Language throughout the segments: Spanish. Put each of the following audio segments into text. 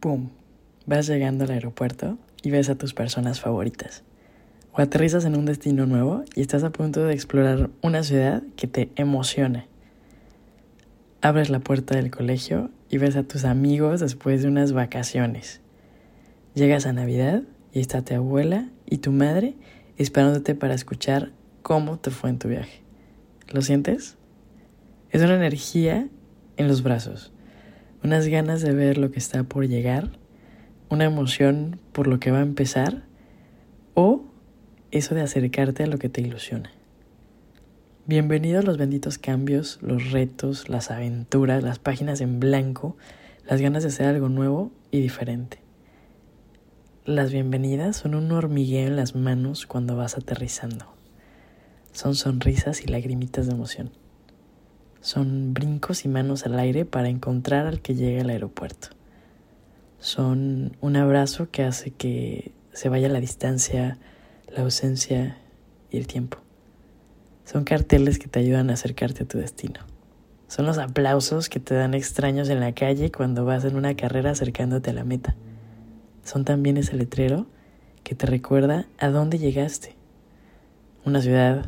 ¡Pum! Vas llegando al aeropuerto y ves a tus personas favoritas. O aterrizas en un destino nuevo y estás a punto de explorar una ciudad que te emociona. Abres la puerta del colegio y ves a tus amigos después de unas vacaciones. Llegas a Navidad y está tu abuela y tu madre esperándote para escuchar cómo te fue en tu viaje. ¿Lo sientes? Es una energía en los brazos, unas ganas de ver lo que está por llegar, una emoción por lo que va a empezar o eso de acercarte a lo que te ilusiona. Bienvenido a los benditos cambios, los retos, las aventuras, las páginas en blanco, las ganas de hacer algo nuevo y diferente. Las bienvenidas son un hormigueo en las manos cuando vas aterrizando. Son sonrisas y lagrimitas de emoción. Son brincos y manos al aire para encontrar al que llegue al aeropuerto. Son un abrazo que hace que se vaya la distancia, la ausencia y el tiempo. Son carteles que te ayudan a acercarte a tu destino. Son los aplausos que te dan extraños en la calle cuando vas en una carrera acercándote a la meta. Son también ese letrero que te recuerda a dónde llegaste. Una ciudad,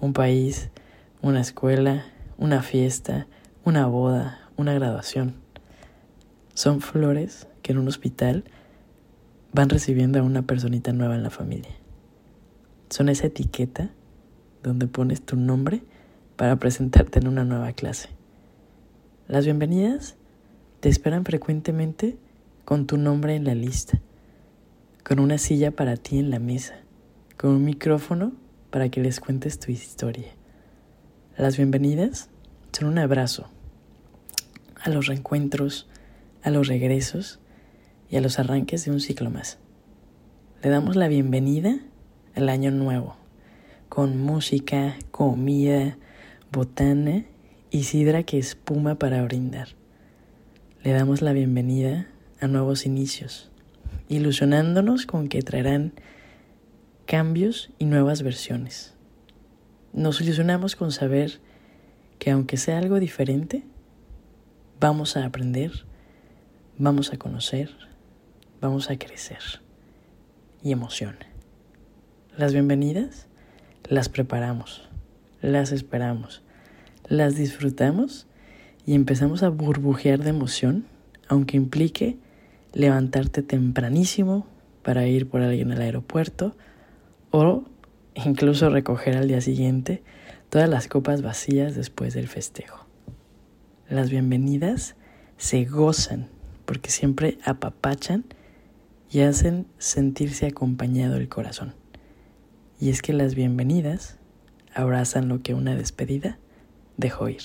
un país, una escuela, una fiesta, una boda, una graduación. Son flores que en un hospital van recibiendo a una personita nueva en la familia. Son esa etiqueta donde pones tu nombre para presentarte en una nueva clase. Las bienvenidas te esperan frecuentemente con tu nombre en la lista, con una silla para ti en la mesa, con un micrófono para que les cuentes tu historia. Las bienvenidas son un abrazo a los reencuentros, a los regresos y a los arranques de un ciclo más. Le damos la bienvenida al año nuevo, con música, comida, botana y sidra que espuma para brindar. Le damos la bienvenida a nuevos inicios, ilusionándonos con que traerán cambios y nuevas versiones. Nos ilusionamos con saber que aunque sea algo diferente, vamos a aprender, vamos a conocer, vamos a crecer. Y emoción. Las bienvenidas las preparamos, las esperamos, las disfrutamos y empezamos a burbujear de emoción, aunque implique levantarte tempranísimo para ir por alguien al aeropuerto o incluso recoger al día siguiente todas las copas vacías después del festejo. Las bienvenidas se gozan porque siempre apapachan y hacen sentirse acompañado el corazón. Y es que las bienvenidas abrazan lo que una despedida dejó ir.